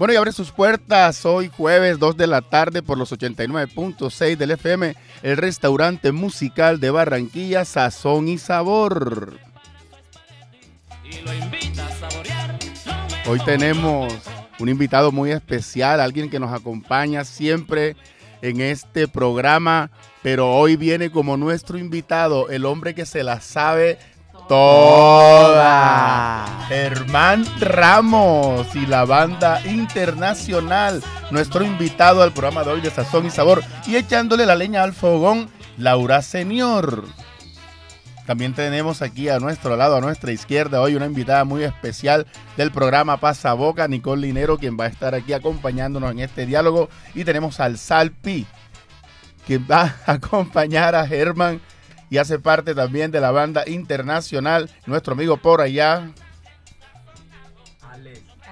Bueno, y abre sus puertas hoy jueves 2 de la tarde por los 89.6 del FM, el restaurante musical de Barranquilla, Sazón y Sabor. Hoy tenemos un invitado muy especial, alguien que nos acompaña siempre en este programa, pero hoy viene como nuestro invitado, el hombre que se la sabe toda. Germán Ramos y la banda internacional, nuestro invitado al programa de hoy de Sazón y Sabor y echándole la leña al fogón, Laura Señor. También tenemos aquí a nuestro lado, a nuestra izquierda, hoy una invitada muy especial del programa Pasa Boca, Nicole Linero, quien va a estar aquí acompañándonos en este diálogo. Y tenemos al Salpi, quien va a acompañar a Germán y hace parte también de la banda internacional, nuestro amigo por allá,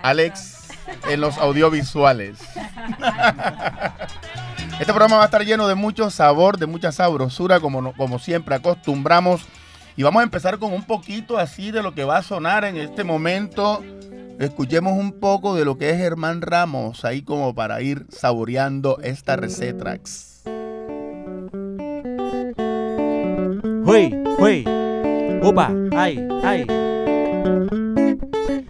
Alex, en los audiovisuales. Este programa va a estar lleno de mucho sabor, de mucha sabrosura, como, como siempre acostumbramos. Y vamos a empezar con un poquito así de lo que va a sonar en este momento. Escuchemos un poco de lo que es Germán Ramos, ahí como para ir saboreando esta receta. ¡Huy! ¡Huy! ¡Upa! ¡Ay! ¡Ay!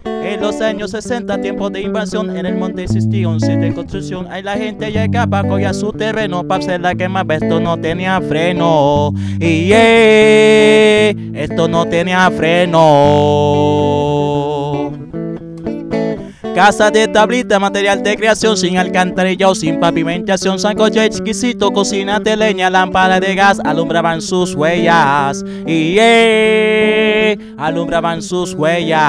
En los años 60, tiempos de invasión, en el monte existía un sitio de construcción. Ahí la gente llegaba, cogía su terreno para hacer la quema. Esto no tenía freno. Y esto no tenía freno. Casa de tablita, material de creación, sin alcantarilla o sin pavimentación, sancocho exquisito, cocina de leña, lámpara de gas, alumbraban sus huellas. Y eh, alumbraban sus huellas.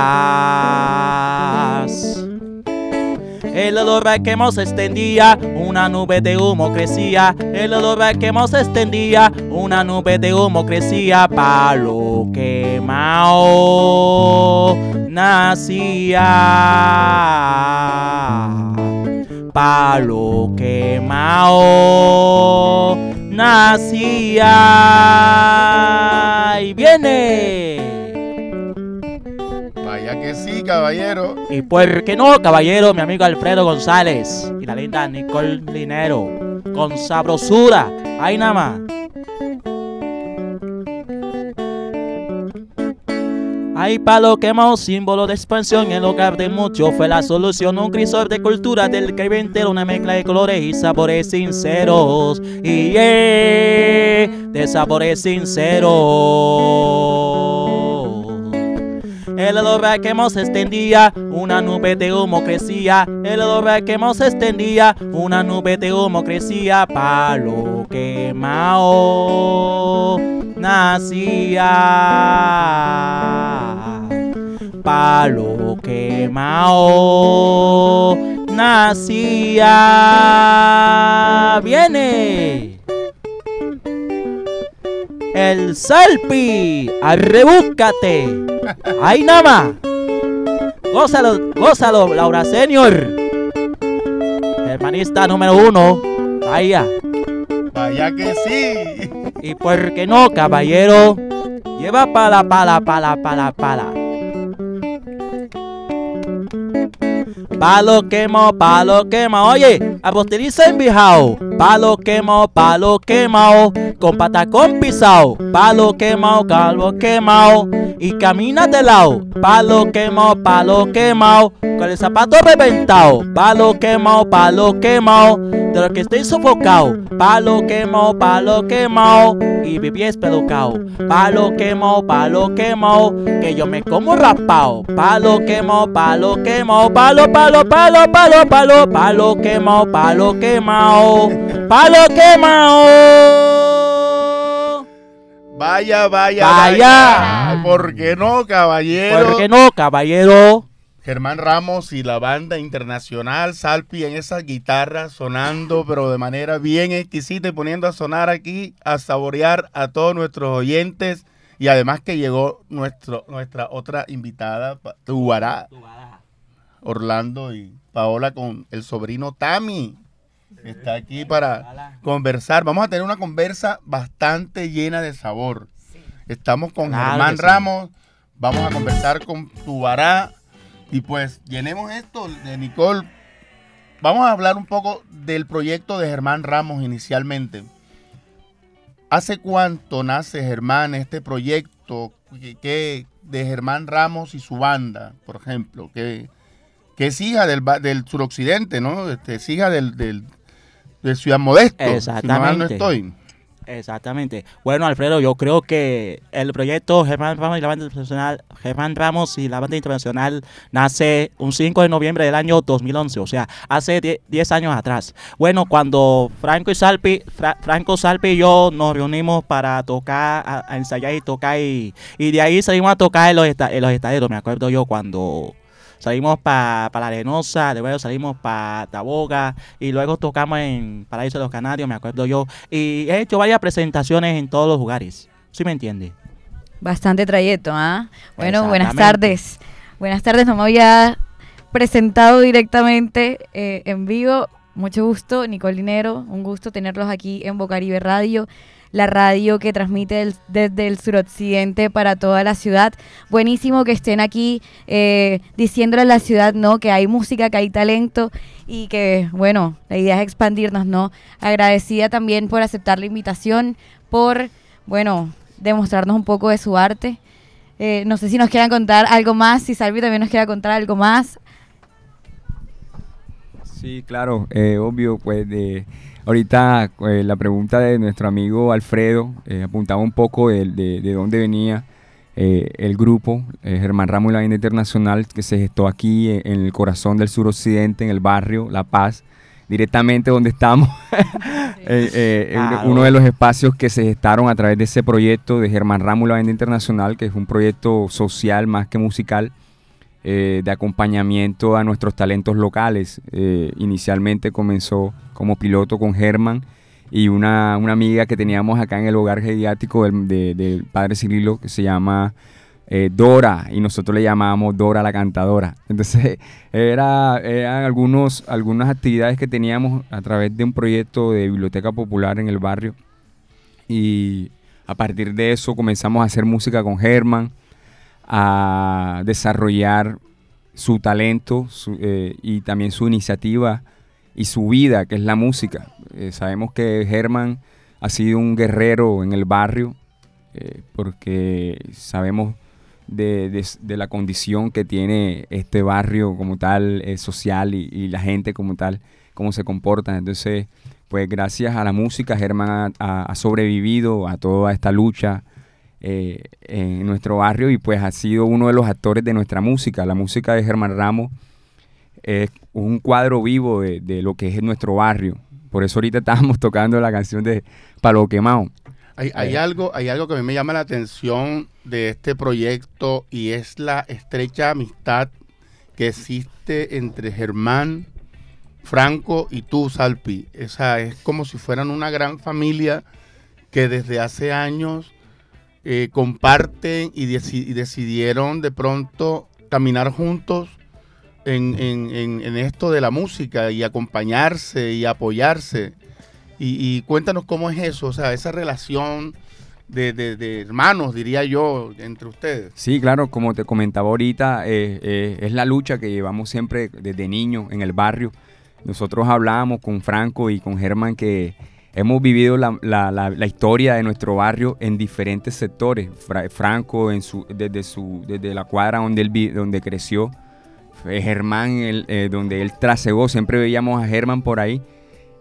El olor a quemo se extendía, una nube de humo crecía. El olor a quemo se extendía, una nube de humo crecía. Palo quemao nacía. Palo quemao nacía. Y viene. Caballero. Y por qué no, caballero, mi amigo Alfredo González y la linda Nicole Linero. Con sabrosura. Ahí nada más. Hay palo quemado, símbolo de expansión, el hogar de mucho fue la solución. Un crisol de cultura del que entero, una mezcla de colores y sabores sinceros. Y yeah, de sabores sinceros. El olor a quemo se extendía, una nube de humo crecía. El olor a quemo se extendía, una nube de humo crecía. Palo quemao nacía. Palo quemao nacía. Viene el Salpi, arrebúscate. Ahí nada más. Gózalo, gózalo, Laura Senior. Hermanista número uno. Vaya. Vaya que sí. Y por qué no, caballero. Lleva pala, pala, pala, pala, pala. Palo quemo, palo quema. Oye, apostiliza en bijao. Palo quemo, palo quemao. Con patacón pisao. Palo quemao, calvo quemao. Y camina de lado. Palo quemao, palo quemao. Con el zapato reventado. Palo quemao, palo quemao. De lo que estoy sofocado. Palo quemao, palo quemao. Y pie espelucao. Palo quemao, palo quemao. Que yo me como rapao. Palo quemao, palo quemao. Palo, palo, palo, palo, palo. Palo quemao, palo quemao. Palo quemao. Vaya, vaya, Vaya. ¿Por qué no, caballero? ¿Por qué no, caballero? Germán Ramos y la banda internacional Salpi en esas guitarras sonando, pero de manera bien exquisita y poniendo a sonar aquí, a saborear a todos nuestros oyentes. Y además que llegó nuestro, nuestra otra invitada, Tubará, Orlando y Paola con el sobrino Tami. Está aquí para conversar. Vamos a tener una conversa bastante llena de sabor. Estamos con Claro Germán sí. Ramos. Vamos a conversar con Tubará. Y pues llenemos esto de Nicole. vamos a hablar un poco del proyecto de Germán Ramos inicialmente. ¿Hace cuánto nace Germán este proyecto que, de Germán Ramos y su banda, por ejemplo? Que, que es hija del, del suroccidente, ¿no? Este, es hija del, del, de Ciudad Modesto. Exactamente. no estoy. Exactamente. Bueno, Alfredo, yo creo que el proyecto Germán Ramos y la banda internacional, Germán Ramos y la banda internacional nace un 5 de noviembre del año 2011, o sea, hace 10 años atrás. Bueno, cuando Franco y Salpi, Franco Salpi y yo nos reunimos para tocar, a, ensayar y tocar y, de ahí salimos a tocar en los, en los estadios, me acuerdo yo cuando salimos para La Arenosa, luego salimos para Taboga y luego tocamos en Paraíso de los Canarios, me acuerdo yo. Y he hecho varias presentaciones en todos los lugares. ¿Sí me entiende? Bastante trayecto, ¿ah? Bueno, buenas tardes. Buenas tardes, no me había presentado directamente eh, en vivo. Mucho gusto, Nicolinero, un gusto tenerlos aquí en Bocaribe Radio la radio que transmite desde el suroccidente para toda la ciudad. Buenísimo que estén aquí eh, diciéndole a la ciudad, ¿no? Que hay música, que hay talento y que, bueno, la idea es expandirnos, ¿no? Agradecida también por aceptar la invitación, por, bueno, demostrarnos un poco de su arte. Eh, no sé si nos quieran contar algo más, si Salvi también nos quiera contar algo más. Sí, claro, eh, obvio, pues de Ahorita eh, la pregunta de nuestro amigo Alfredo eh, apuntaba un poco de, de, dónde venía eh, el grupo Germán Ramos y la Vida Internacional que se gestó aquí en, el corazón del suroccidente, en el barrio La Paz, directamente donde estamos. Uno de los espacios que se gestaron a través de ese proyecto de Germán la Vida Internacional, que es un proyecto social más que musical. De acompañamiento a nuestros talentos locales. inicialmente comenzó como piloto con Germán y una, amiga que teníamos acá en el hogar geriátrico del, padre Cirilo que se llama eh, Dora y nosotros le llamábamos Dora la cantadora. Entonces era, eran algunos, algunas actividades que teníamos a través de un proyecto de biblioteca popular en el barrio y a partir de eso comenzamos a hacer música con Germán, a desarrollar su talento eh, y también su iniciativa y su vida, que es la música. Eh, sabemos que Germán ha sido un guerrero en el barrio, eh, porque sabemos de, la condición que tiene este barrio como tal, social, y, la gente como tal, cómo se comporta. Entonces, pues gracias a la música, Germán ha, sobrevivido a toda esta lucha. En nuestro barrio y pues ha sido uno de los actores de nuestra música. La música de Germán Ramos es un cuadro vivo de, lo que es nuestro barrio. Por eso ahorita estábamos tocando la canción de Palo Quemado. Hay, algo, hay algo que a mí me llama la atención de este proyecto y es la estrecha amistad que existe entre Germán, Franco y tú, Salpi. Esa es como si fueran una gran familia que desde hace años eh, comparten y, decidieron de pronto caminar juntos en, esto de la música y acompañarse y apoyarse. Y, cuéntanos cómo es eso, o sea, esa relación de, hermanos, diría yo, entre ustedes. Sí, claro, como te comentaba ahorita, eh, eh, es la lucha que llevamos siempre desde niño en el barrio. Nosotros hablábamos con Franco y con Germán que hemos vivido la, historia de nuestro barrio en diferentes sectores. Franco en su, desde, su, desde la cuadra donde, él, donde creció, Germán, eh, donde él trasegó, siempre veíamos a Germán por ahí.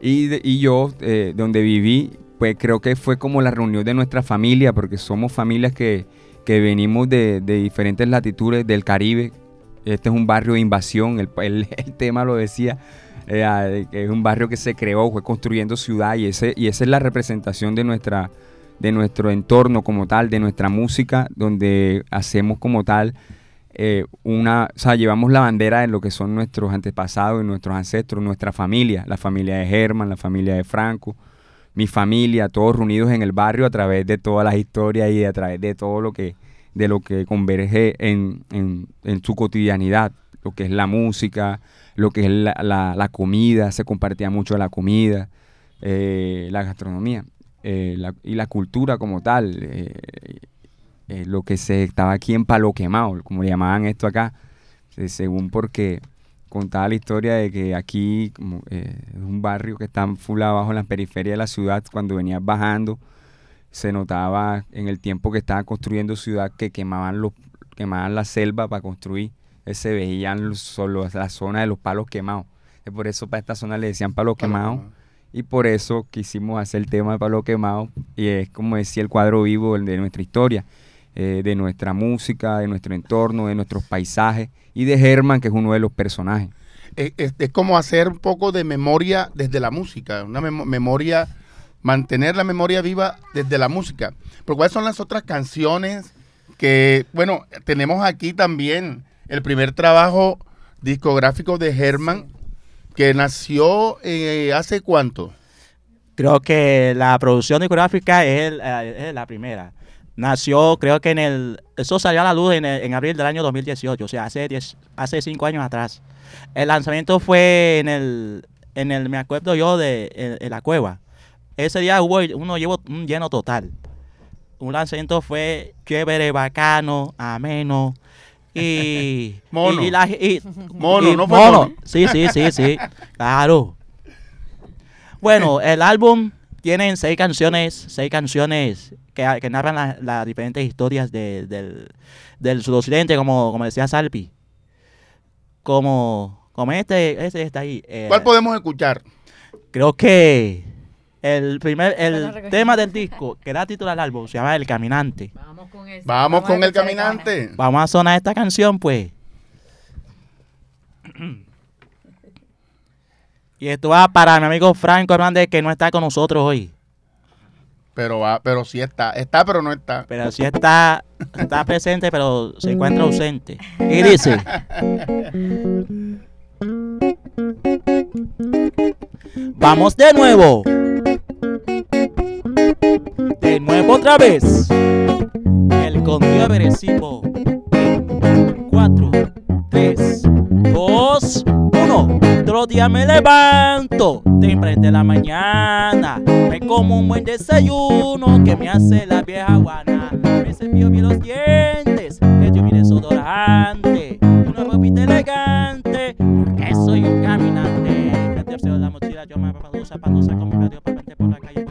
Y, yo, eh, donde viví, pues creo que fue como la reunión de nuestra familia, porque somos familias que, venimos de, diferentes latitudes del Caribe. Este es un barrio de invasión, el, tema lo decía, eh, es un barrio que se creó, fue construyendo ciudad y, ese, y esa es la representación de nuestra de nuestro entorno como tal, de nuestra música, donde hacemos como tal eh, una, o sea, llevamos la bandera de lo que son nuestros antepasados y nuestros ancestros, nuestra familia, la familia de Germán, la familia de Franco, mi familia, todos reunidos en el barrio a través de todas las historias y a través de todo lo que, de lo que converge en, su cotidianidad, lo que es la música, lo que es la, comida, se compartía mucho la comida, eh, la gastronomía eh, y la cultura como tal. Eh, lo que se estaba aquí en Palo Quemado, como le llamaban esto acá, según porque contaba la historia de que aquí un barrio que está full abajo en la periferia de la ciudad, cuando venías bajando, se notaba en el tiempo que estaban construyendo ciudad que quemaban, los, quemaban la selva para construir, se veían solo la zona de los palos quemados. por eso para esta zona le decían palos quemados. Y por eso quisimos hacer el tema de Palo Quemado. Y es como decía el cuadro vivo de nuestra historia, eh, de nuestra música, de nuestro entorno, de nuestros paisajes y de Germán, que es uno de los personajes. Es, como hacer un poco de memoria desde la música, una memoria, mantener la memoria viva desde la música. Pero ¿cuáles son las otras canciones que, bueno, tenemos aquí también el primer trabajo discográfico de Germán, que nació eh, hace cuánto? Creo que la producción discográfica es, eh, la primera. Nació, creo que en el. Eso salió a la luz en, abril del año 2018, o sea, hace, hace cinco años atrás. El lanzamiento fue en el. En el me acuerdo yo, de en, la cueva. Ese día hubo uno llevo un lleno total. Un lanzamiento fue chévere, bacano, ameno. Y. Mono. Y, mono, no fue mono. Sí, sí, sí, sí. Claro. Bueno, el álbum tiene seis canciones, seis canciones que, narran las diferentes historias del, del sudoccidente, como, como decía Salpi. Como, como este, este está ahí. Eh, ¿Cuál podemos escuchar? Creo que el primer el tema del disco que da título al álbum se llama El Caminante. Vamos con, Vamos con El Caminante. Vamos a sonar esta canción, pues. Y esto va para mi amigo Franco Hernández que no está con nosotros hoy. Pero va, pero sí está. Está, pero no está. Pero sí está, está presente, pero se encuentra ausente. Y dice. Vamos de nuevo. De nuevo otra vez. El conteo agresivo. 4, 3, 2, 1. Otro día me levanto temprano de la mañana. Me como un buen desayuno que me hace la vieja guana. Me cepillo bien los dientes, me mi desodorante. Una ropita elegante, porque soy un caminante. Me tercero la mochila, yo me zapatos, saco mi radio para por la calle.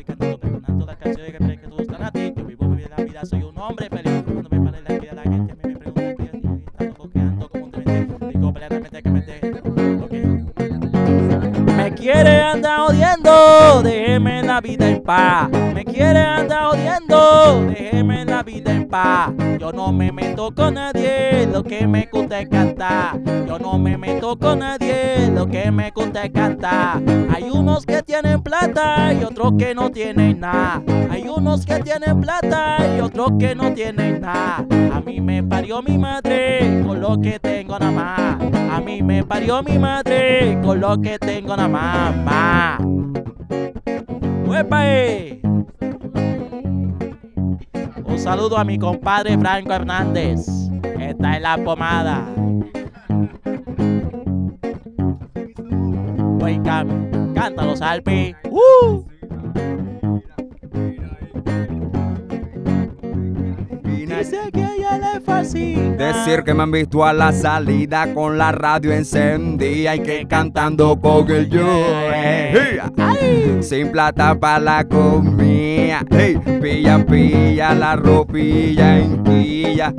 Quiere andar odiando, déjeme la vida en paz. Me quiere andar odiando, déjeme la vida en paz. Yo no me meto con nadie, lo que me gusta es cantar. Yo no me meto con nadie, lo que me gusta es cantar. Hay unos que tienen plata y otros que no tienen nada. Hay unos que tienen plata y otros que no tienen nada. A mí me parió mi madre con lo que tengo nada más. A mí me parió mi madre con lo que tengo nada más. Ma. Un saludo a mi compadre Franco Hernández. Está en la pomada. Cam, cántalo, Salpi. ¡Uh! Dice que ella le fascina. Decir que me han visto a la salida con la radio encendida y que cantando con el yo. Sin plata para la comida. Hey, pilla, pilla la ropilla en quilla.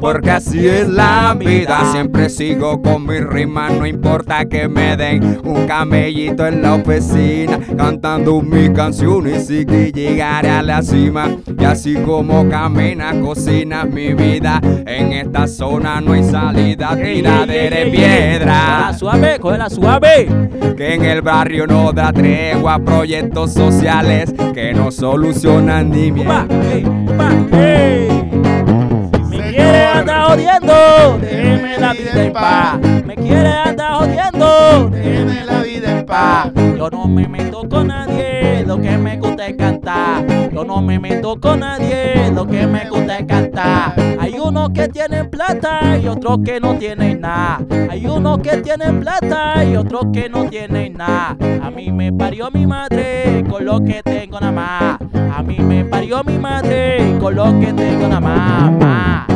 porque así es la vida. Siempre sigo con mi rima. No importa que me den un camellito en la oficina. Cantando mis canciones y que llegaré a la cima. Y así como camina, cocina mi vida. En esta zona no hay salida, tiradera de piedra. La suave, coge la suave. Que en el barrio no da tregua, proyectos sociales que no solucionan ni mierda. Me quiere andar jodiendo, déjeme la vida en paz. Me quiere andar Yo no me meto con nadie, lo que me gusta es cantar. Yo no me meto con nadie, lo que me gusta es cantar. Hay unos que tienen plata y otros que no tienen nada. Hay unos que tienen plata y otros que no tienen nada. A mí me parió mi madre con lo que tengo nada más. A mí me parió mi madre con lo que tengo nada más.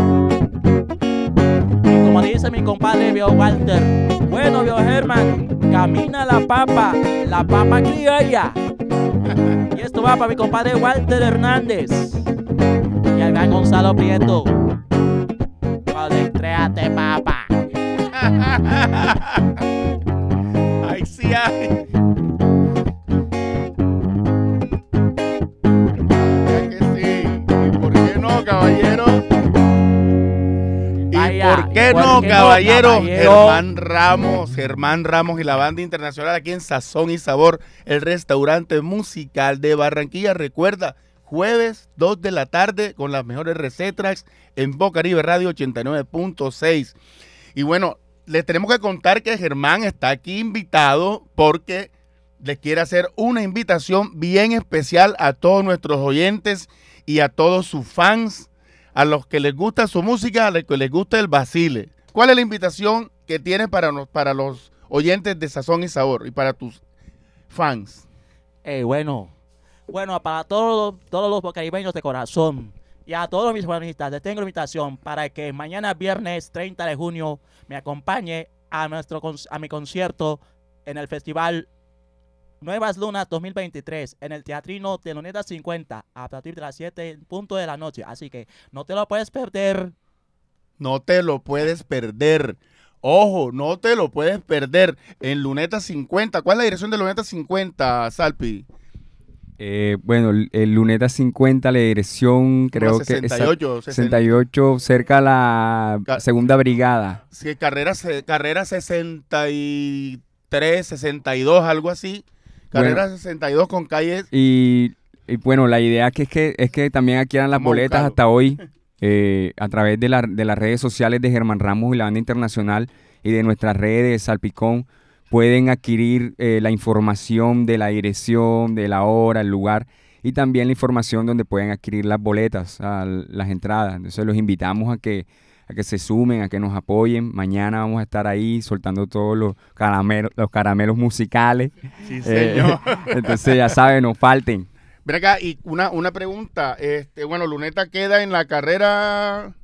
Dice mi compadre Vio Walter. Bueno, Vio Germán, camina la papa, la papa criolla. Y esto va para mi compadre Walter Hernández. Y el gran Gonzalo Prieto. Papa. Ay, sí. ¿Y Vaya, por qué ¿por no, no, caballero? caballero? Germán Ramos, Germán Ramos y la banda internacional aquí en Sazón y Sabor, el restaurante musical de Barranquilla. Recuerda, jueves 2 de la tarde con las mejores recetas en Bocaribe Radio 89.6. Y bueno, les tenemos que contar que Germán está aquí invitado porque les quiere hacer una invitación bien especial a todos nuestros oyentes y a todos sus fans, a los que les gusta su música, a los que les gusta el basile. ¿Cuál es la invitación que tienes para, para los oyentes de Sazón y Sabor y para tus fans? Eh, bueno, bueno, para todos, todos los bocaribeños de corazón y a todos mis buenistas, les tengo invitación para que mañana viernes 30 de junio me acompañe a, nuestro, a mi concierto en el festival Nuevas Lunas 2023 en el Teatrino de Luneta 50 a partir de las 7 en punto de la noche. Así que no te lo puedes perder. No te lo puedes perder. Ojo, no te lo puedes perder en Luneta 50. ¿Cuál es la dirección de Luneta 50, Salpi? Eh, bueno, el, Luneta 50, la dirección creo Como que es 68, 68, cerca a la segunda brigada. Sí, carrera, carrera 63, 62, algo así. Carrera 62 con calles. Y, y bueno, la idea que es que es que también adquieran las boletas buscarlo. hasta hoy eh, a través de, la- de las redes sociales de Germán Ramos y la banda internacional y de nuestras redes de Salpicón. Pueden adquirir eh, la información de la dirección, de la hora, el lugar y también la información donde pueden adquirir las boletas, a las entradas. Entonces los invitamos a que, a que se sumen, a que nos apoyen. Mañana vamos a estar ahí soltando todos los caramelos, los caramelos musicales. Sí, Eh, señor. entonces ya saben, no falten. Ven acá, y una, una pregunta. Este, bueno, Luneta queda en la carrera,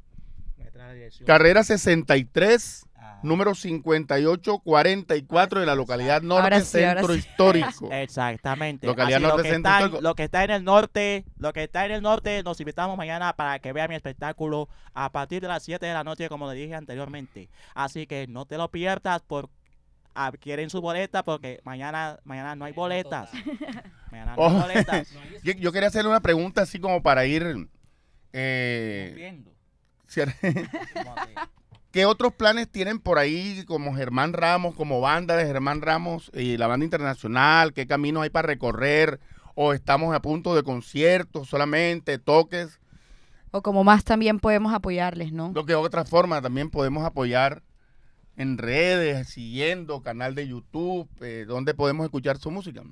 carrera 63, número 5844 de la localidad Norte sí, Centro sí. Histórico. Exactamente. Localidad Así, lo, norte que centro está, histórico. lo que está en el norte, lo que está en el norte, nos invitamos mañana para que vean mi espectáculo a partir de las 7 de la noche, como le dije anteriormente. Así que no te lo pierdas por adquieren su boleta porque mañana mañana no hay boletas. Mañana no hay Oh. boletas. Yo, yo quería hacerle una pregunta así como para ir... eh, ¿Qué otros planes tienen por ahí como Germán Ramos, como banda de Germán Ramos y la banda internacional? ¿Qué caminos hay para recorrer? ¿O estamos a punto de conciertos solamente, toques? O como más también podemos apoyarles, ¿no? Lo que de otra forma también podemos apoyar en redes, siguiendo, canal de YouTube, eh, donde podemos escuchar su música.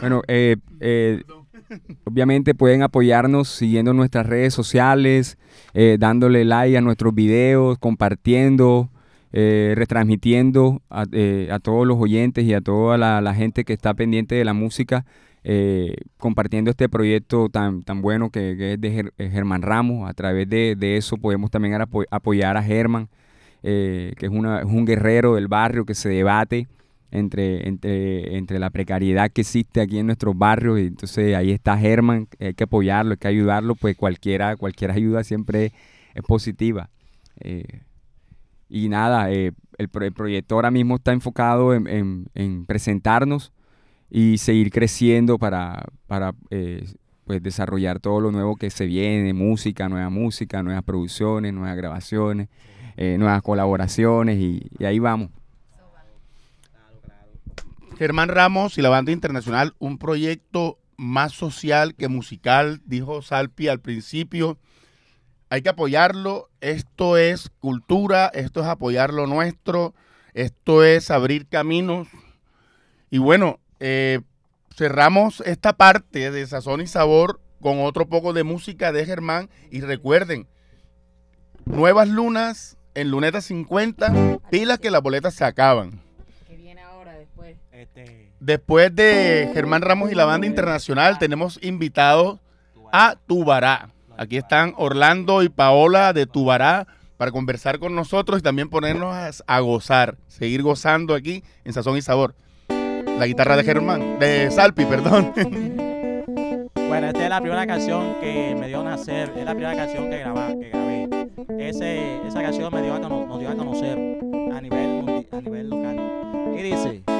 Bueno, eh, eh, obviamente pueden apoyarnos siguiendo nuestras redes sociales, eh, dándole like a nuestros videos, compartiendo, eh, retransmitiendo a, eh, a todos los oyentes y a toda la, gente que está pendiente de la música, compartiendo este proyecto tan, tan bueno que, es de Ger- Germán Ramos. A través de, de eso podemos también apo- apoyar a Germán, que es, una- es un guerrero del barrio que se debate entre, entre, entre la precariedad que existe aquí en nuestros barrios. Y entonces ahí está Germán, hay que apoyarlo, hay que ayudarlo, pues cualquiera, cualquier ayuda siempre es positiva. Eh, y nada, eh, el, el proyecto ahora mismo está enfocado en, en- en presentarnos y seguir creciendo para, para eh, pues desarrollar todo lo nuevo que se viene, música, nueva música, nuevas producciones, nuevas grabaciones, eh, nuevas colaboraciones y ahí vamos. Germán Ramos y la banda internacional, un proyecto más social que musical, dijo Salpi al principio. Hay que apoyarlo. Esto es cultura, esto es apoyar lo nuestro, esto es abrir caminos. Y bueno, eh, cerramos esta parte de Sazón y Sabor con otro poco de música de Germán. Y recuerden, Nuevas Lunas en Luneta 50, pilas que las boletas se acaban. Este, Después de Germán Ramos y la banda internacional, tenemos invitados a Tubará. Aquí están Orlando y Paola de Tubará para conversar con nosotros y también ponernos a, gozar, seguir gozando aquí en Sazón y Sabor. La guitarra de Germán, de Salpi, perdón. Bueno, esta es la primera canción que me dio a nacer, es la primera canción que, grabé. Que grabé. Ese, esa canción me dio a, nos dio a conocer a nivel, a nivel local. Y dice...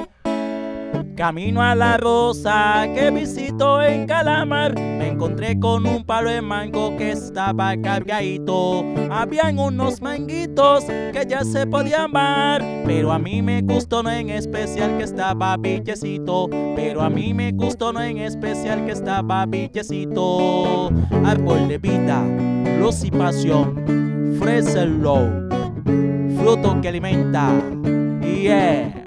Camino a la rosa que visito en Calamar. Me encontré con un palo de mango que estaba cargadito. Habían unos manguitos que ya se podían amar. Pero a mí me gustó no en especial que estaba billecito. Pero a mí me gustó no en especial que estaba billecito. Árbol de vida, luz y pasión. Freselo, fruto que alimenta. Yeah.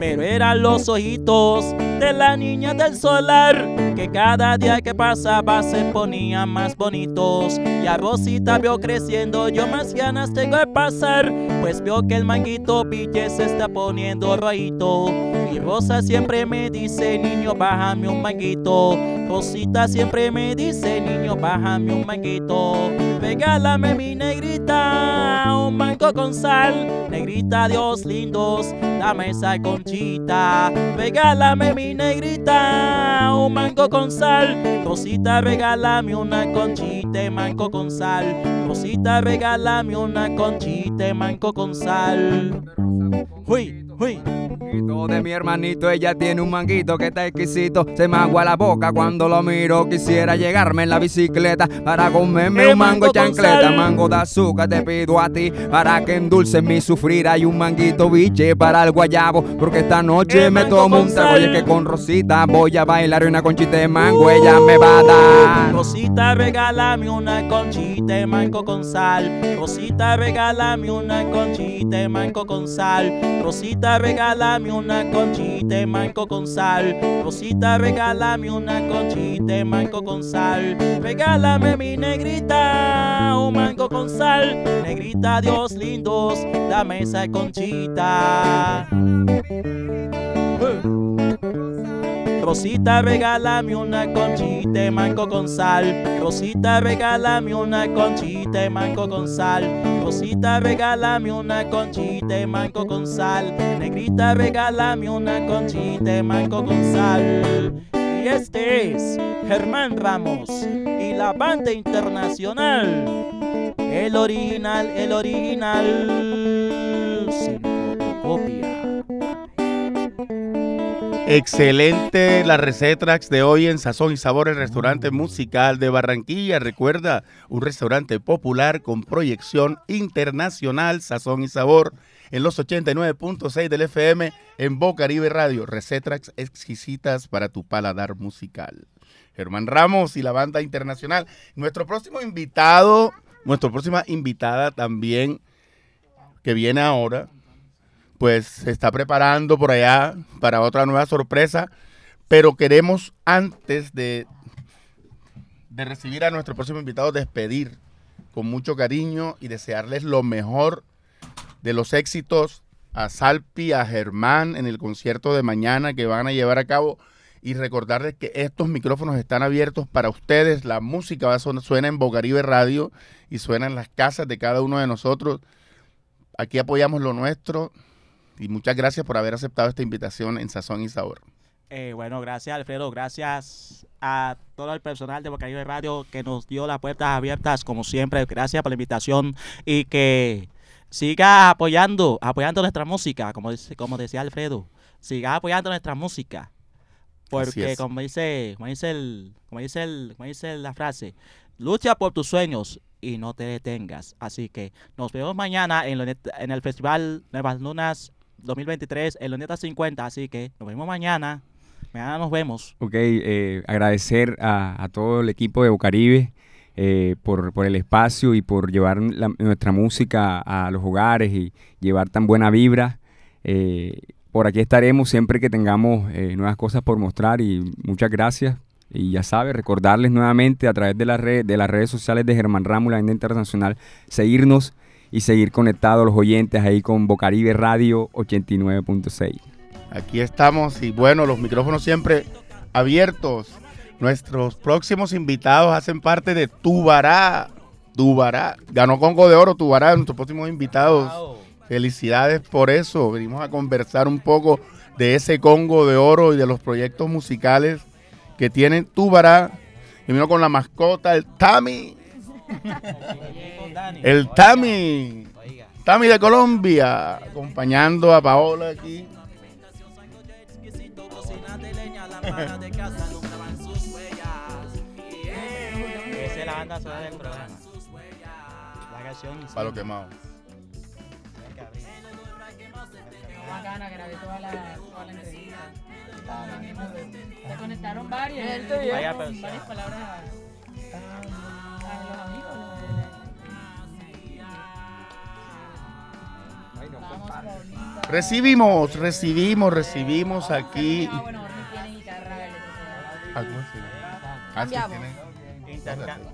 Pero eran los ojitos de la niña del solar que cada día que pasaba se ponían más bonitos. Y a Rosita vio creciendo, yo más ganas tengo de pasar, pues veo que el manguito pille se está poniendo rojito. Y Rosa siempre me dice, niño, bájame un manguito. Rosita siempre me dice, niño, bájame un manguito. Regálame mi negrita, un con sal. Negrita, Dios lindos, dame esa conchita. Regálame mi negrita, un mango con sal. Rosita, regálame una conchita, mango con sal. Rosita, regálame una conchita, mango con sal. Uy. Uy. De mi hermanito, ella tiene un manguito que está exquisito. Se me agua la boca cuando lo miro. Quisiera llegarme en la bicicleta para comerme un mango, chancleta. Mango de azúcar te pido a ti para que endulce mi sufrir. Hay un manguito biche para el guayabo. Porque esta noche me tomo un trago. Oye, que con Rosita voy a bailar una conchita de mango. ella me va a dar. Rosita, regálame una conchita de mango con sal. Rosita, regálame una conchita de mango con sal. Rosita, Rosita, regálame una conchita manco con sal. Rosita, regálame una conchita manco con sal. Regálame mi negrita, un manco con sal. Negrita, Dios lindos, dame esa conchita. Rosita, regálame una conchita de mango con sal. Rosita, regálame una conchita de mango con sal. Rosita, regálame una conchita de mango con sal. Negrita, regálame una conchita de mango con sal. Y este es Germán Ramos y la banda internacional. El original, el original. Sin fotocopia. Excelente la receta de hoy en Sazón y Sabor, el restaurante musical de Barranquilla. Recuerda, un restaurante popular con proyección internacional, Sazón y Sabor, en los 89.6 del FM en Bocaribe Radio. Recetas exquisitas para tu paladar musical. Germán Ramos y la banda internacional. Nuestro próximo invitado, nuestra próxima invitada también, que viene ahora, pues se está preparando por allá para otra nueva sorpresa, pero queremos antes de, de recibir a nuestro próximo invitado despedir con mucho cariño y desearles lo mejor de los éxitos a Salpi, a Germán en el concierto de mañana que van a llevar a cabo y recordarles que estos micrófonos están abiertos para ustedes. La música va a suena en Bocaribe Radio y suena en las casas de cada uno de nosotros. Aquí apoyamos lo nuestro, y muchas gracias por haber aceptado esta invitación en Sazón y Sabor. Eh, bueno, gracias Alfredo, gracias a todo el personal de Bocaribe Radio que nos dio las puertas abiertas como siempre. Gracias por la invitación y que siga apoyando, apoyando nuestra música, como, como decía Alfredo. Siga apoyando nuestra música. Porque como dice, como dice el, como dice el, como dice la frase, lucha por tus sueños y no te detengas. Así que nos vemos mañana en, en el Festival Nuevas Lunas 2023 en Luneta 50, así que nos vemos mañana. Mañana nos vemos. Ok, eh, agradecer a, todo el equipo de Bocaribe eh, por, el espacio y por llevar nuestra música a, los hogares y llevar tan buena vibra. Eh, por aquí estaremos siempre que tengamos nuevas cosas por mostrar y muchas gracias. Y ya sabes, recordarles nuevamente a través de, la red, de las redes sociales de Germán Ramos, la internacional, seguirnos y seguir conectados los oyentes ahí con Bocaribe Radio 89.6. Aquí estamos y bueno, los micrófonos siempre abiertos. Nuestros próximos invitados hacen parte de Tubará. Tubará. Ganó Congo de Oro Tubará, nuestros próximos invitados. Felicidades por eso. Venimos a conversar un poco de ese Congo de Oro y de los proyectos musicales que tienen Tubará. Y vino con la mascota, el Tami. El Tami. Tami de Colombia, acompañando a Paola aquí. Esa es la banda sonora del programa. La canción. Palo quemado. Bacana, grabé toda la, toda la entrevista. Se conectaron con persona. varias palabras Recibimos, recibimos, recibimos aquí. Ah, bueno, Orly tiene guitarra. ¿cómo se llama? Sí, Cambiamos. tiene- Intercambio.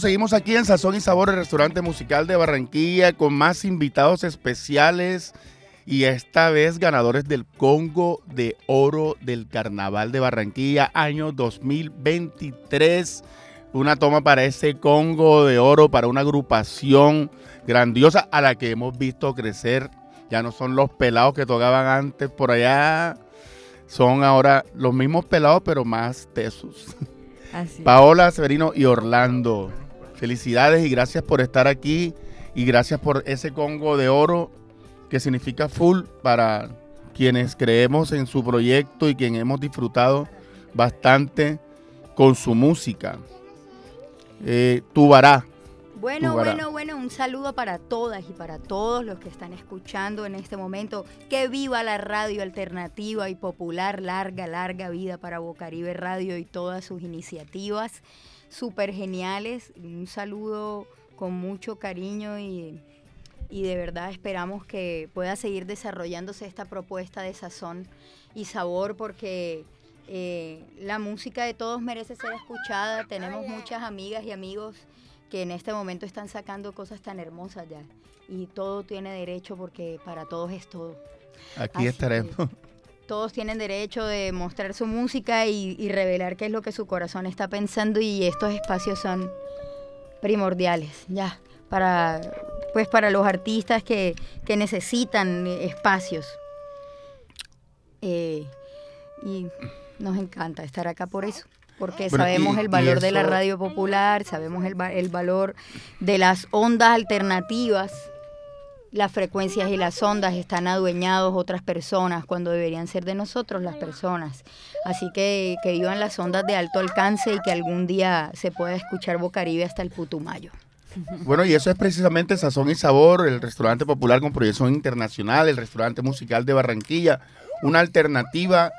Bueno, seguimos aquí en Sazón y Sabor, el restaurante musical de Barranquilla, con más invitados especiales y esta vez ganadores del Congo de Oro del Carnaval de Barranquilla, año 2023. Una toma para ese Congo de Oro, para una agrupación grandiosa a la que hemos visto crecer. Ya no son los pelados que tocaban antes por allá, son ahora los mismos pelados, pero más tesos. Así. Paola, Severino y Orlando. Felicidades y gracias por estar aquí y gracias por ese Congo de Oro que significa full para quienes creemos en su proyecto y quien hemos disfrutado bastante con su música. Eh, Tubará, Bueno, Tubará. bueno, bueno, un saludo para todas y para todos los que están escuchando en este momento. Que viva la radio alternativa y popular, larga, larga vida para Bocaribe Radio y todas sus iniciativas súper geniales. Un saludo con mucho cariño y, y de verdad esperamos que pueda seguir desarrollándose esta propuesta de sazón y sabor porque eh, la música de todos merece ser escuchada. Tenemos muchas amigas y amigos que en este momento están sacando cosas tan hermosas ya. Y todo tiene derecho porque para todos es todo. Aquí Así estaremos. que Todos tienen derecho de mostrar su música y, y revelar qué es lo que su corazón está pensando y estos espacios son primordiales, ya, para, pues para los artistas que, que necesitan espacios. Eh, y nos encanta estar acá por eso, porque Bueno, sabemos y- el valor de la radio popular, sabemos el, el valor de las ondas alternativas. Las frecuencias y las ondas están adueñados otras personas cuando deberían ser de nosotros las personas. Así que que vivan las ondas de alto alcance y que algún día se pueda escuchar Bocaribe hasta el Putumayo. Bueno, y eso es precisamente Sazón y Sabor, el restaurante popular con proyección internacional, el restaurante musical de Barranquilla, una alternativa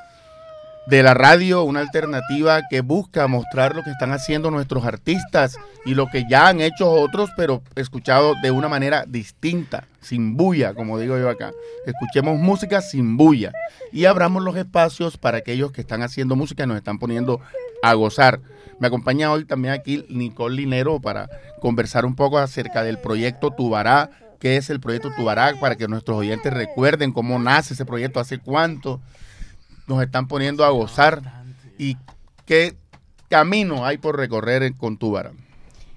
de la radio, una alternativa que busca mostrar lo que están haciendo nuestros artistas y lo que ya han hecho otros, pero escuchado de una manera distinta, sin bulla, como digo yo acá. Escuchemos música sin bulla y abramos los espacios para aquellos que están haciendo música y nos están poniendo a gozar. Me acompaña hoy también aquí Nicole Linero para conversar un poco acerca del proyecto Tubará, qué es el proyecto Tubará, para que nuestros oyentes recuerden cómo nace ese proyecto, hace cuánto nos están poniendo a gozar y qué camino hay por recorrer con Tubará.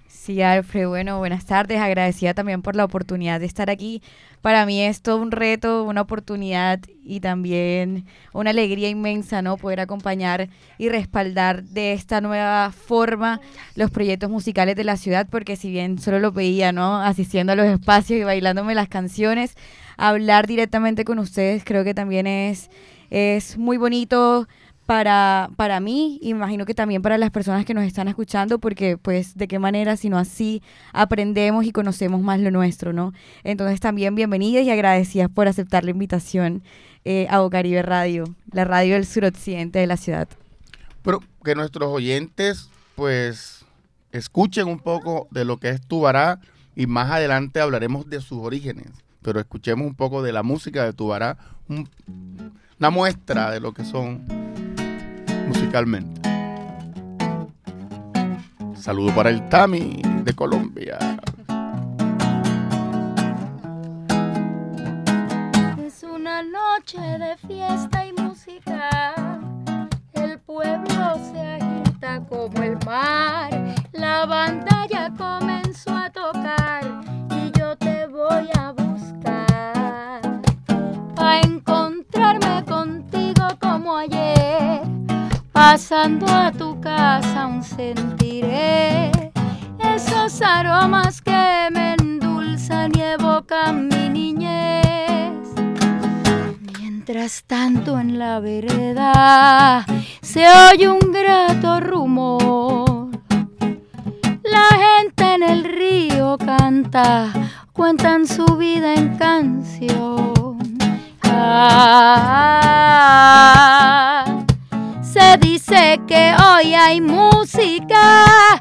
Sí, Alfred, bueno, buenas tardes. Agradecida también por la oportunidad de estar aquí. Para mí es todo un reto, una oportunidad y también una alegría inmensa, ¿no? Poder acompañar y respaldar de esta nueva forma los proyectos musicales de la ciudad, porque si bien solo lo veía, ¿no? Asistiendo a los espacios y bailándome las canciones, hablar directamente con ustedes creo que también es, es muy bonito para, para mí, imagino que también para las personas que nos están escuchando, porque pues de qué manera, sino así aprendemos y conocemos más lo nuestro, ¿no? Entonces también bienvenidas y agradecidas por aceptar la invitación eh, a Bocaribe Radio, la radio del suroccidente de la ciudad. Pero que nuestros oyentes pues escuchen un poco de lo que es Tubará y más adelante hablaremos de sus orígenes. Pero escuchemos un poco de la música de Tubará, un- una muestra de lo que son musicalmente. Saludo para el Tami de Colombia. Es una noche de fiesta y música. El pueblo se agita como el mar. La banda ya comenzó a tocar y yo te voy a Pasando a tu casa aún sentiré esos aromas que me endulzan y evocan mi niñez. Mientras tanto en la vereda se oye un grato rumor. La gente en el río canta, cuentan su vida en canción. Ah, se dice que hoy hay música.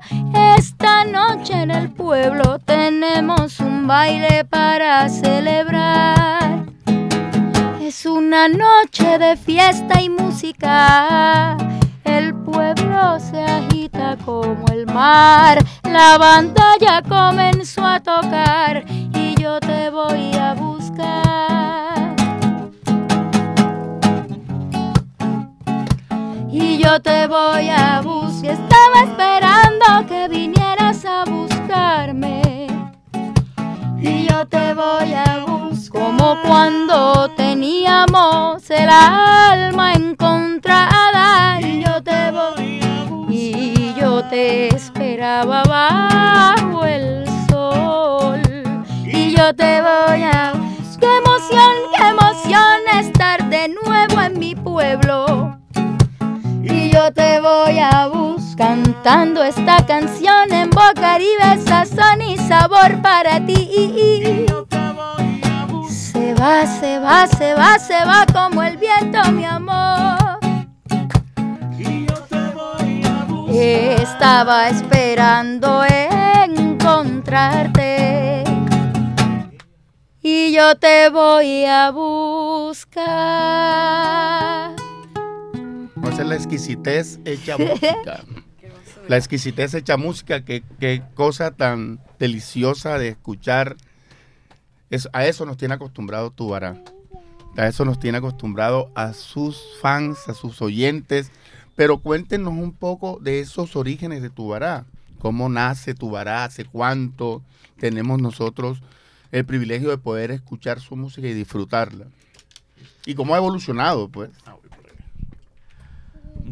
Esta noche en el pueblo tenemos un baile para celebrar. Es una noche de fiesta y música. El pueblo se agita como el mar. La banda ya comenzó a tocar y yo te voy a buscar. Yo te voy a buscar. Estaba esperando que vinieras a buscarme. Y yo te voy a buscar. Como cuando teníamos el alma encontrada. Y yo te voy a buscar. Y yo te esperaba bajo el sol. Y yo te voy a buscar. Qué emoción, qué emoción estar de nuevo en mi pueblo yo te voy a buscar cantando esta canción en Boca Caribe, sazón y sabor para ti. Se va, se va, se va, se va como el viento, mi amor. Estaba esperando encontrarte y yo te voy a buscar. Esa es la exquisitez hecha música. La exquisitez hecha música, qué, qué cosa tan deliciosa de escuchar. Es- a eso nos tiene acostumbrado Tubará. A eso nos tiene acostumbrado a sus fans, a sus oyentes. Pero cuéntenos un poco de esos orígenes de Tubará. ¿Cómo nace Tubará? ¿Hace cuánto tenemos nosotros el privilegio de poder escuchar su música y disfrutarla? ¿Y cómo ha evolucionado, pues?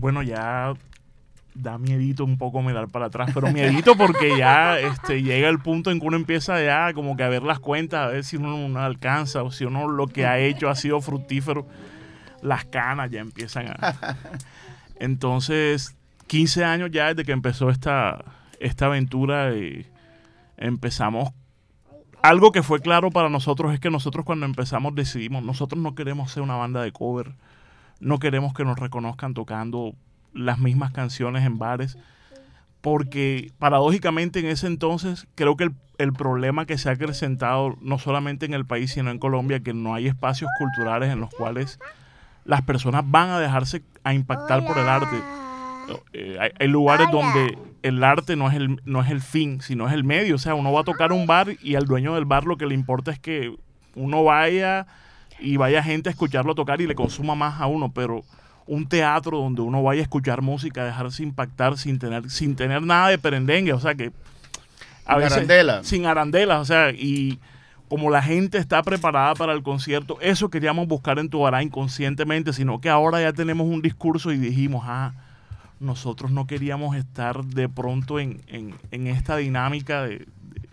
Bueno, ya da miedito un poco mirar para atrás, pero miedito porque ya este, llega el punto en que uno empieza ya como que a ver las cuentas, a ver si uno no alcanza o si uno lo que ha hecho ha sido fructífero. Las canas ya empiezan a... Entonces, 15 años ya desde que empezó esta, esta aventura, eh, empezamos... Algo que fue claro para nosotros es que nosotros cuando empezamos decidimos, nosotros no queremos ser una banda de cover, no queremos que nos reconozcan tocando las mismas canciones en bares, porque paradójicamente en ese entonces creo que el, el problema que se ha acrecentado no solamente en el país, sino en Colombia, que no hay espacios culturales en los cuales las personas van a dejarse a impactar por el arte. Eh, hay, hay lugares donde el arte no es el, no es el fin, sino es el medio. O sea, uno va a tocar un bar y al dueño del bar lo que le importa es que uno vaya y vaya gente a escucharlo tocar y le consuma más a uno, pero un teatro donde uno vaya a escuchar música, dejarse impactar sin tener, sin tener nada de perendengue, o sea que Sin arandela. sin arandelas, o sea, y como la gente está preparada para el concierto, eso queríamos buscar en Tubará inconscientemente, sino que ahora ya tenemos un discurso y dijimos, ah, nosotros no queríamos estar de pronto en, en- en esta dinámica de, de-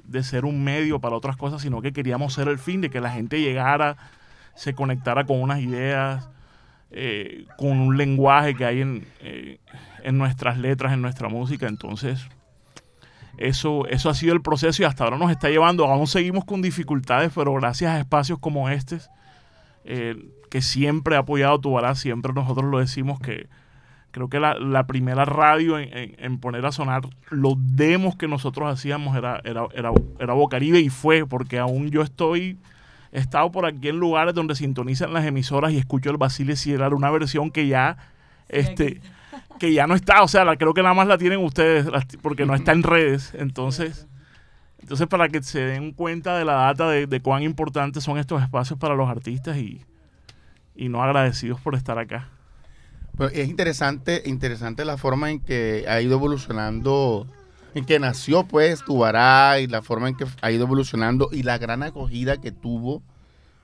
de ser un medio para otras cosas, sino que queríamos ser el fin de que la gente llegara, se conectara con unas ideas, eh, con un lenguaje que hay en, eh, en nuestras letras, en nuestra música. Entonces, eso, eso ha sido el proceso y hasta ahora nos está llevando. Aún seguimos con dificultades, pero gracias a espacios como este, que siempre ha apoyado Tubará, siempre nosotros lo decimos que creo que la, la primera radio en, en- en poner a sonar los demos que nosotros hacíamos era, era, era, era Bocaribe y fue porque aún yo estoy he estado por aquí en lugares donde sintonizan las emisoras y escucho el Basile Sierra, una versión que ya este que ya no está, o sea, la, creo que nada más la tienen ustedes las- porque no está en redes, entonces entonces para que se den cuenta de la data de, de cuán importantes son estos espacios para los artistas y, y no agradecidos por estar acá. Pero es interesante, interesante la forma en que ha ido evolucionando, en que nació pues Tubará y la forma en que ha ido evolucionando y la gran acogida que tuvo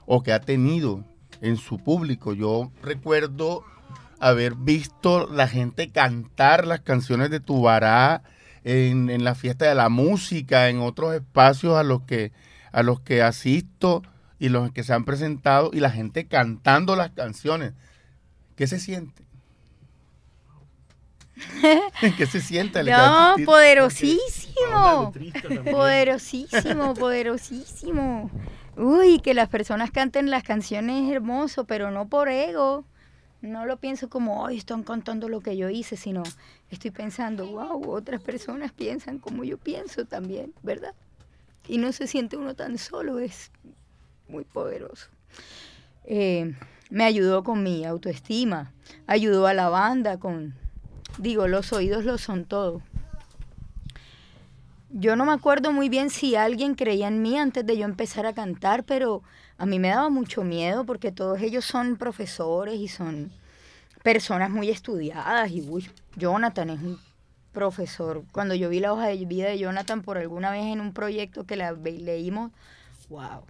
o que ha tenido en su público. Yo recuerdo haber visto la gente cantar las canciones de Tubará en, en la fiesta de la música, en otros espacios a los que a los que asisto y los que se han presentado y la gente cantando las canciones. ¿Qué se siente? ¿Qué se siente? Ale? No, ¿Qué- poderosísimo. Poderosísimo, poderosísimo. Uy, que las personas canten las canciones hermoso, pero no por ego. No lo pienso como, ay, están cantando lo que yo hice, sino estoy pensando, wow, otras personas piensan como yo pienso también, ¿verdad? Y no se siente uno tan solo, es muy poderoso. Eh, me ayudó con mi autoestima, ayudó a la banda con, digo, los oídos lo son todo. Yo no me acuerdo muy bien si alguien creía en mí antes de yo empezar a cantar, pero a mí me daba mucho miedo porque todos ellos son profesores y son personas muy estudiadas. Y uy, Jonathan es un profesor. Cuando yo vi la hoja de vida de Jonathan por alguna vez en un proyecto que la leímos, wow.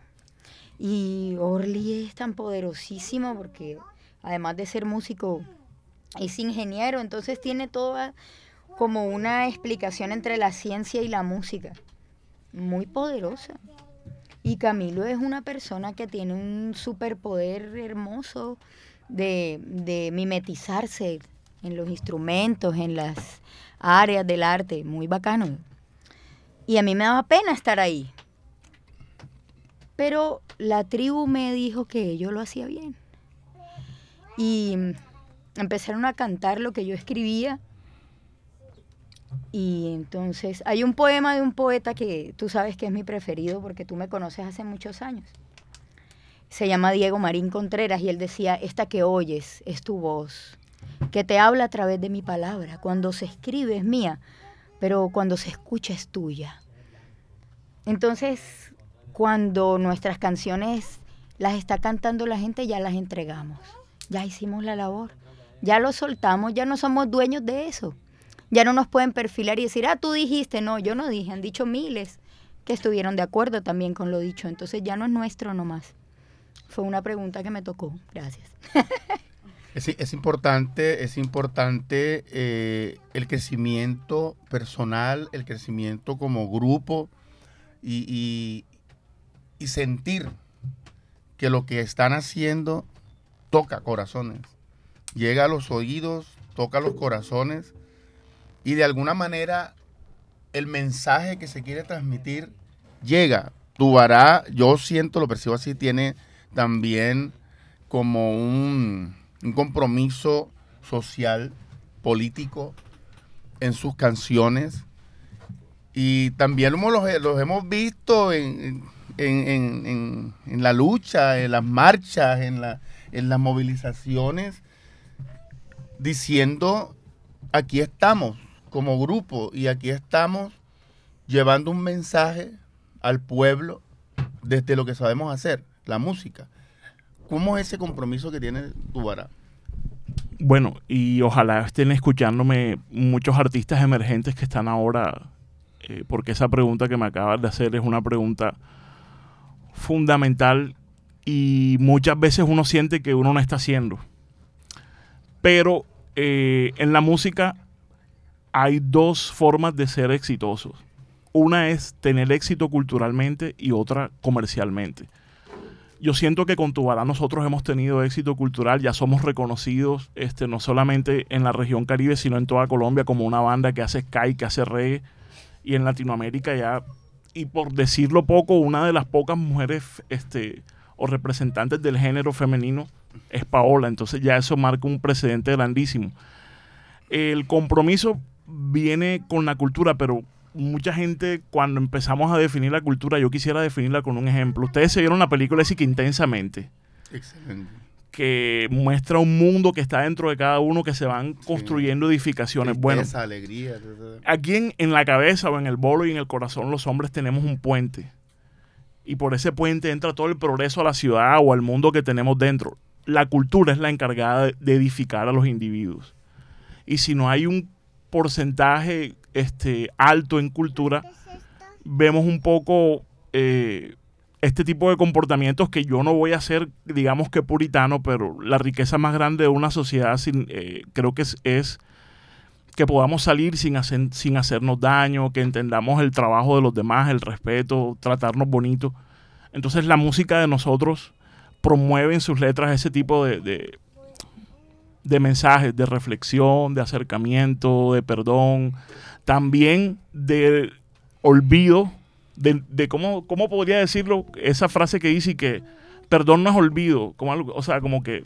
Y Orly es tan poderosísimo porque además de ser músico, es ingeniero, entonces tiene toda como una explicación entre la ciencia y la música. Muy poderosa. Y Camilo es una persona que tiene un superpoder hermoso de, de mimetizarse en los instrumentos, en las áreas del arte, muy bacano. Y a mí me daba pena estar ahí. Pero la tribu me dijo que yo lo hacía bien. Y empezaron a cantar lo que yo escribía. Y entonces hay un poema de un poeta que tú sabes que es mi preferido porque tú me conoces hace muchos años. Se llama Diego Marín Contreras y él decía, esta que oyes es tu voz, que te habla a través de mi palabra. Cuando se escribe es mía, pero cuando se escucha es tuya. Entonces, cuando nuestras canciones las está cantando la gente, ya las entregamos. Ya hicimos la labor. Ya lo soltamos, ya no somos dueños de eso. Ya no nos pueden perfilar y decir, ah, tú dijiste. No, yo no dije, han dicho miles que estuvieron de acuerdo también con lo dicho. Entonces ya no es nuestro nomás. Fue una pregunta que me tocó. Gracias. Es, importante, es importante eh, el crecimiento personal, el crecimiento como grupo y- y sentir que lo que están haciendo toca corazones, llega a los oídos, toca los corazones y de alguna manera el mensaje que se quiere transmitir llega. Tubará, yo siento, lo percibo así, tiene también como un, compromiso social, político en sus canciones. Y también los, los hemos visto en, en- en- en- en la lucha, en las marchas, en, la- en las movilizaciones, diciendo, aquí estamos como grupo y aquí estamos llevando un mensaje al pueblo desde lo que sabemos hacer, la música. ¿Cómo es ese compromiso que tiene Tubará? Bueno, y ojalá estén escuchándome muchos artistas emergentes que están ahora, eh, porque esa pregunta que me acabas de hacer es una pregunta fundamental y muchas veces uno siente que uno no está haciendo. Pero eh, en la música hay dos formas de ser exitosos. Una es tener éxito culturalmente y otra comercialmente. Yo siento que con Tubará nosotros hemos tenido éxito cultural, ya somos reconocidos este, no solamente en la región Caribe, sino en toda Colombia como una banda que hace sky, que hace reggae, y en Latinoamérica ya, y por decirlo poco, una de las pocas mujeres este, o representantes del género femenino es Paola, entonces ya eso marca un precedente grandísimo. El compromiso viene con la cultura, pero mucha gente cuando empezamos a definir la cultura, yo quisiera definirla con un ejemplo. Ustedes se vieron la película así que intensamente, Excelente. que muestra un mundo que está dentro de cada uno, que se van construyendo edificaciones. Bueno, Tristeza, alegría. ta, ta. aquí en, en la cabeza o en el bolo y en el corazón los hombres tenemos un puente. Y por ese puente entra todo el progreso a la ciudad o al mundo que tenemos dentro. La cultura es la encargada de, edificar a los individuos. Y si no hay un porcentaje este, alto en cultura, vemos un poco eh, este tipo de comportamientos que yo no voy a ser, digamos que puritano, pero la riqueza más grande de una sociedad sin, eh, creo que es, es que podamos salir sin, sin hacernos daño, que entendamos el trabajo de los demás, el respeto, tratarnos bonito. Entonces la música de nosotros promueve en sus letras ese tipo de, de, de mensajes, de reflexión, de acercamiento, de perdón, también de olvido, de, de cómo, cómo podría decirlo, esa frase que dice y que perdón no es olvido, como algo, o sea, como que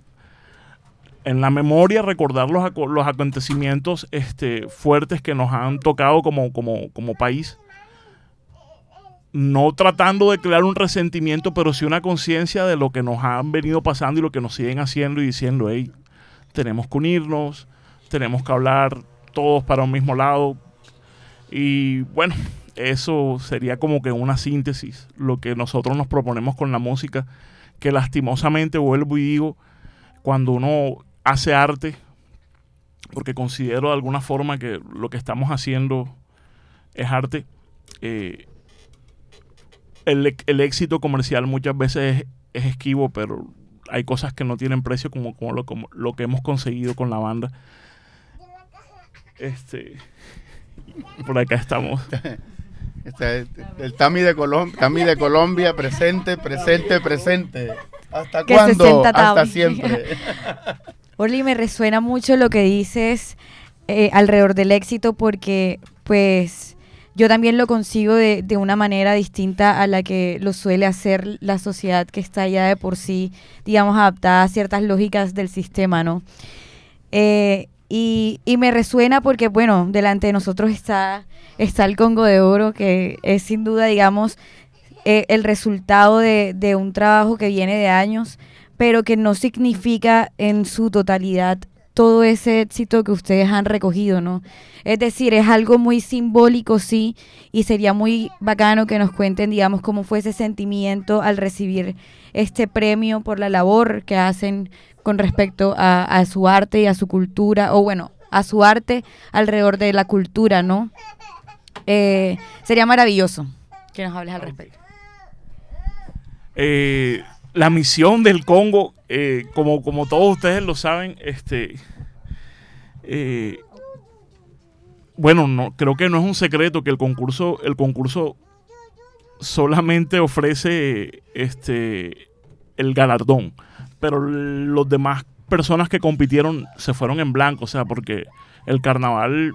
en la memoria recordar los, los acontecimientos este, fuertes que nos han tocado como, como, como país. No tratando de crear un resentimiento, pero sí una conciencia de lo que nos han venido pasando y lo que nos siguen haciendo y diciendo, hey, tenemos que unirnos, tenemos que hablar todos para un mismo lado. Y bueno, eso sería como que una síntesis, lo que nosotros nos proponemos con la música, que lastimosamente vuelvo y digo, cuando uno hace arte, porque considero de alguna forma que lo que estamos haciendo es arte, eh, el, el éxito comercial muchas veces es, es esquivo, pero hay cosas que no tienen precio como, como, lo, como lo que hemos conseguido con la banda. Este, por acá estamos. Este, el Tami de, Colom- Tami de Colombia, presente, presente, presente. ¿Hasta cuándo? Hasta siempre. Orly, me resuena mucho lo que dices eh, alrededor del éxito porque pues yo también lo consigo de, de una manera distinta a la que lo suele hacer la sociedad que está ya de por sí, digamos, adaptada a ciertas lógicas del sistema, ¿no? Eh, y, y me resuena porque, bueno, delante de nosotros está, está el Congo de Oro, que es sin duda, digamos, eh, el resultado de, de un trabajo que viene de años, pero que no significa en su totalidad todo ese éxito que ustedes han recogido, ¿no? Es decir, es algo muy simbólico, sí, y sería muy bacano que nos cuenten, digamos, cómo fue ese sentimiento al recibir este premio por la labor que hacen con respecto a, a su arte y a su cultura, o bueno, a su arte alrededor de la cultura, ¿no? Eh, sería maravilloso que nos hables al respecto. Eh, la misión del Congo, eh, como, como todos ustedes lo saben, este, eh, bueno, no, creo que no es un secreto que el concurso, el concurso solamente ofrece este, el galardón, pero los demás personas que compitieron se fueron en blanco, o sea, porque el carnaval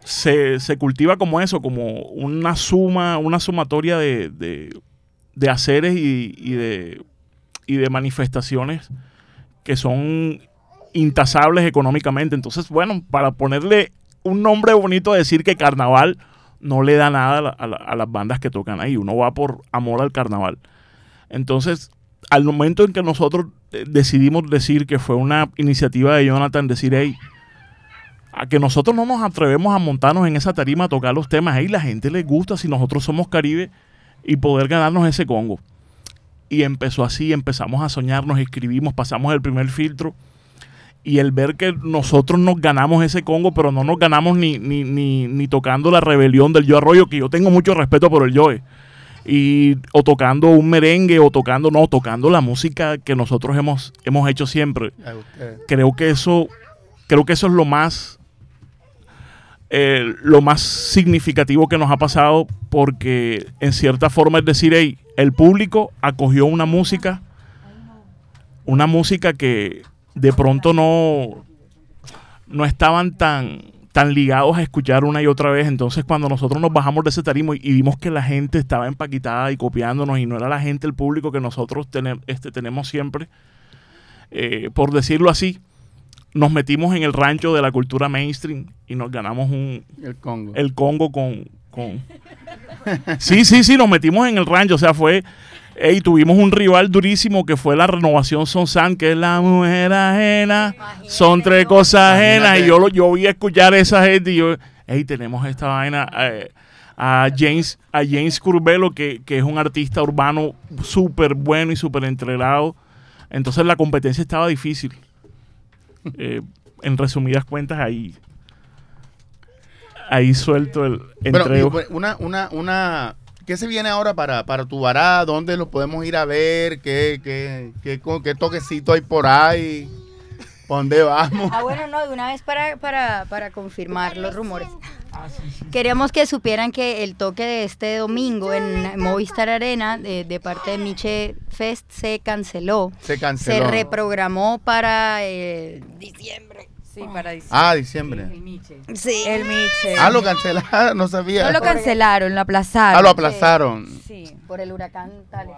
se, se cultiva como eso, como una suma, una sumatoria de, de, de haceres y, de, y de manifestaciones que son intasables económicamente. Entonces, bueno, para ponerle un nombre bonito a decir que carnaval no le da nada a, la- a la- a las bandas que tocan ahí. Uno va por amor al carnaval. Entonces, al momento en que nosotros eh, decidimos decir que fue una iniciativa de Jonathan, decir, hey, a que nosotros no nos atrevemos a montarnos en esa tarima a tocar los temas, hey, la gente le gusta si nosotros somos Caribe y poder ganarnos ese Congo. Y empezó así, empezamos a soñar, nos escribimos, pasamos el primer filtro. Y el ver que nosotros nos ganamos ese Congo, pero no nos ganamos ni, ni, ni, ni tocando la rebelión del Yo Arroyo, que yo tengo mucho respeto por el Joe. Y, o tocando un merengue, o tocando, no, tocando la música que nosotros hemos, hemos hecho siempre creo que eso creo que eso es lo más eh, lo más significativo que nos ha pasado porque en cierta forma es decir el público acogió una música una música que de pronto no no estaban tan tan ligados a escuchar una y otra vez entonces cuando nosotros nos bajamos de ese tarimo y, vimos que la gente estaba empaquitada y copiándonos y no era la gente el público que nosotros este, tenemos siempre eh, por decirlo así, nos metimos en el rancho de la cultura mainstream y nos ganamos un, El Congo. el Congo con, con... Sí, sí, sí, nos metimos en el rancho, o sea, fue... Y tuvimos un rival durísimo que fue la renovación Sonsan, que es la mujer ajena, son tres cosas ajenas. Y yo, lo, yo voy a escuchar a esa gente y yo, hey, tenemos esta vaina eh, a James, a James Curbelo, que, que es un artista urbano súper bueno y súper entregado. Entonces la competencia estaba difícil. Eh, en resumidas cuentas, ahí, ahí suelto el Bueno, entrego. y, pues, una, una, una, ¿qué se viene ahora para, para tu vará? ¿Dónde lo podemos ir a ver? ¿Qué, qué, qué, qué toquecito hay por ahí? ¿Por dónde vamos? Ah, bueno, no, de una vez para, para, para confirmar los rumores. Queríamos que supieran que el toque de este domingo en Movistar Arena, de, de parte de Miche Fest, se canceló. Se Se canceló. reprogramó para eh, diciembre. Sí, para diciembre. Ah, diciembre. Sí. El Miche. Ah, lo cancelaron, no sabía. no lo cancelaron, lo aplazaron. Ah, lo aplazaron. Sí, Por el huracán tal.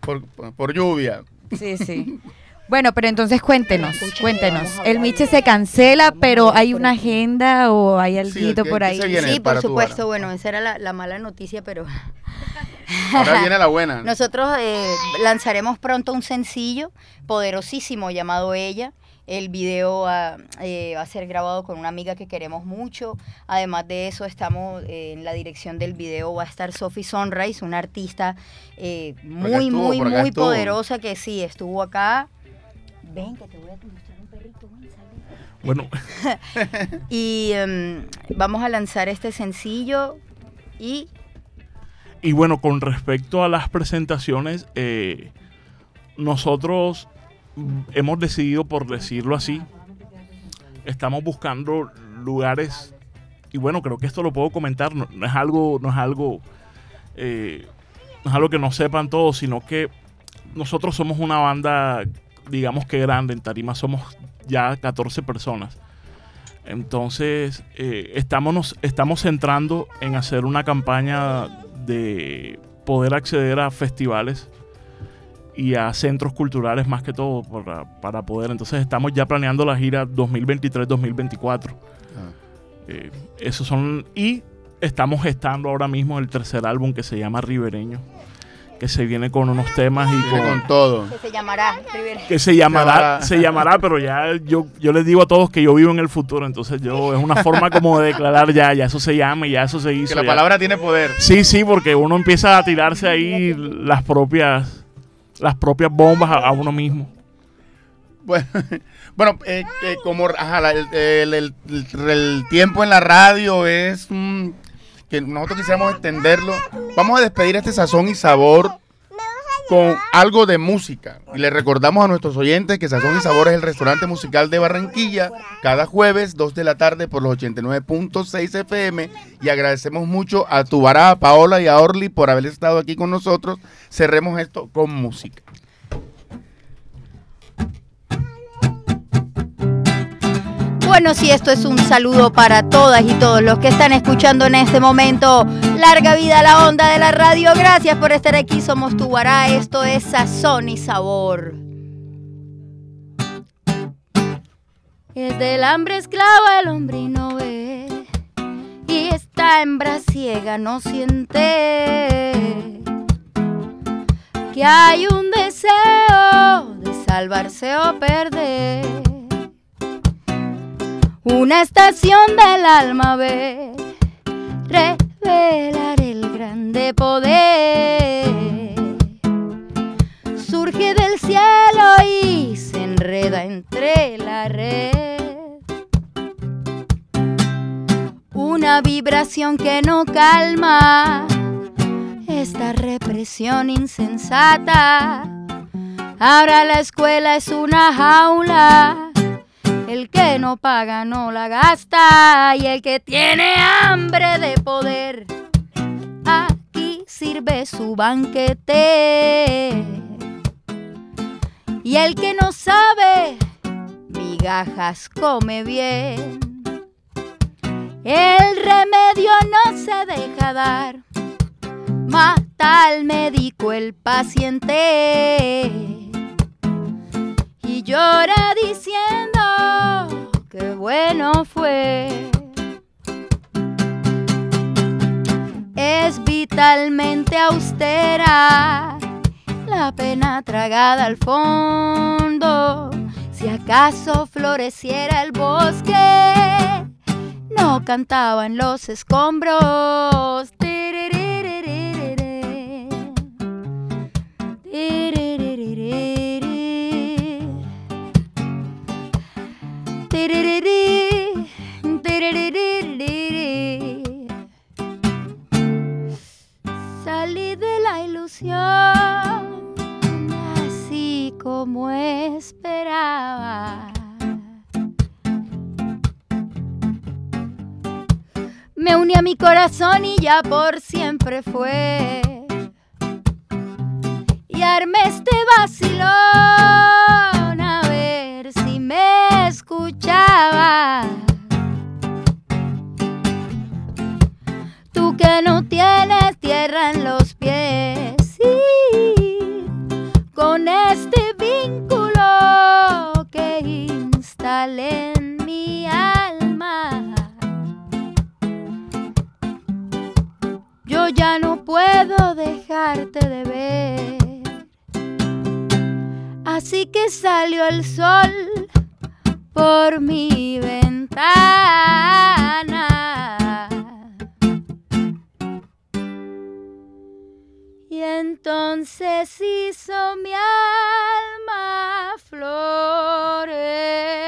Por, por- por lluvia. sí, sí. Bueno, pero entonces cuéntenos, cuéntenos. El Miche se cancela, pero hay una agenda o hay algo ¿qué- por ahí. Sí, por supuesto. Bueno, esa era la, la mala noticia, pero Ahora viene la buena. nosotros eh, lanzaremos pronto un sencillo poderosísimo llamado Ella. El video va, eh, va a ser grabado con una amiga que queremos mucho. Además de eso, estamos eh, en la dirección del video. Va a estar Sophie Sunrise, una artista eh, muy, estuvo, muy, muy estuvo. poderosa que sí, estuvo acá. Ven, que te voy a mostrar un perrito. Bueno, Y em, vamos a lanzar este sencillo y Y bueno, con respecto a las presentaciones, eh, nosotros hemos decidido, por decirlo así, estamos buscando lugares, y bueno, creo que esto lo puedo comentar, no, no es algo, no es algo, eh, no es algo que no sepan todos, sino que nosotros somos una banda, digamos que grande, en Tarima somos ya 14 personas. Entonces, eh, estamos, estamos centrando en hacer una campaña de poder acceder a festivales y a centros culturales más que todo para, para poder. Entonces, estamos ya planeando la gira 2023-2024. Ah. Eh, esos son. Y estamos gestando ahora mismo el tercer álbum que se llama Ribereño. Que se viene con unos temas y con. con todo. Que se llamará Rivera. Que se llamará, llamará. se llamará, pero ya yo, yo les digo a todos que yo vivo en el futuro, entonces yo es una forma como de declarar ya, ya eso se llama y ya eso se hizo. Que la ya. palabra tiene poder. Sí, sí, porque uno empieza a tirarse ahí las propias, las propias bombas a, a uno mismo. Bueno, bueno eh, eh, como ajá, el, el- el- tiempo en la radio es mm, que nosotros quisiéramos extenderlo. Vamos a despedir este sazón y sabor con algo de música. Y le recordamos a nuestros oyentes que Sazón y Sabor es el restaurante musical de Barranquilla, cada jueves, 2 de la tarde, por los 89.6 FM. Y agradecemos mucho a Tubará, a Paola y a Orly por haber estado aquí con nosotros. Cerremos esto con música. Bueno, si esto es un saludo para todas y todos los que están escuchando en este momento. Larga vida a la onda de la radio. Gracias por estar aquí. Somos Tubará. Esto es Sazón y Sabor. Es del hambre esclava el hombre y no ve. Y esta hembra ciega no siente que hay un deseo de salvarse o perder. Una estación del alma ve revelar el grande poder. Surge del cielo y se enreda entre la red. Una vibración que no calma esta represión insensata. Ahora la escuela es una jaula. El que no paga no la gasta y el que tiene hambre de poder aquí sirve su banquete. Y el que no sabe migajas come bien. El remedio no se deja dar. Mata al médico el paciente y llora diciendo que bueno fue. Es vitalmente austera la pena tragada al fondo. Si acaso floreciera el bosque, no cantaba en los escombros. A mi corazón y ya por siempre fue. Y armé este vacilón a ver si me escuchaba. Tú que no tienes tierra en los dejarte de ver. Así que salió el sol por mi ventana. Y entonces hizo mi alma florecer.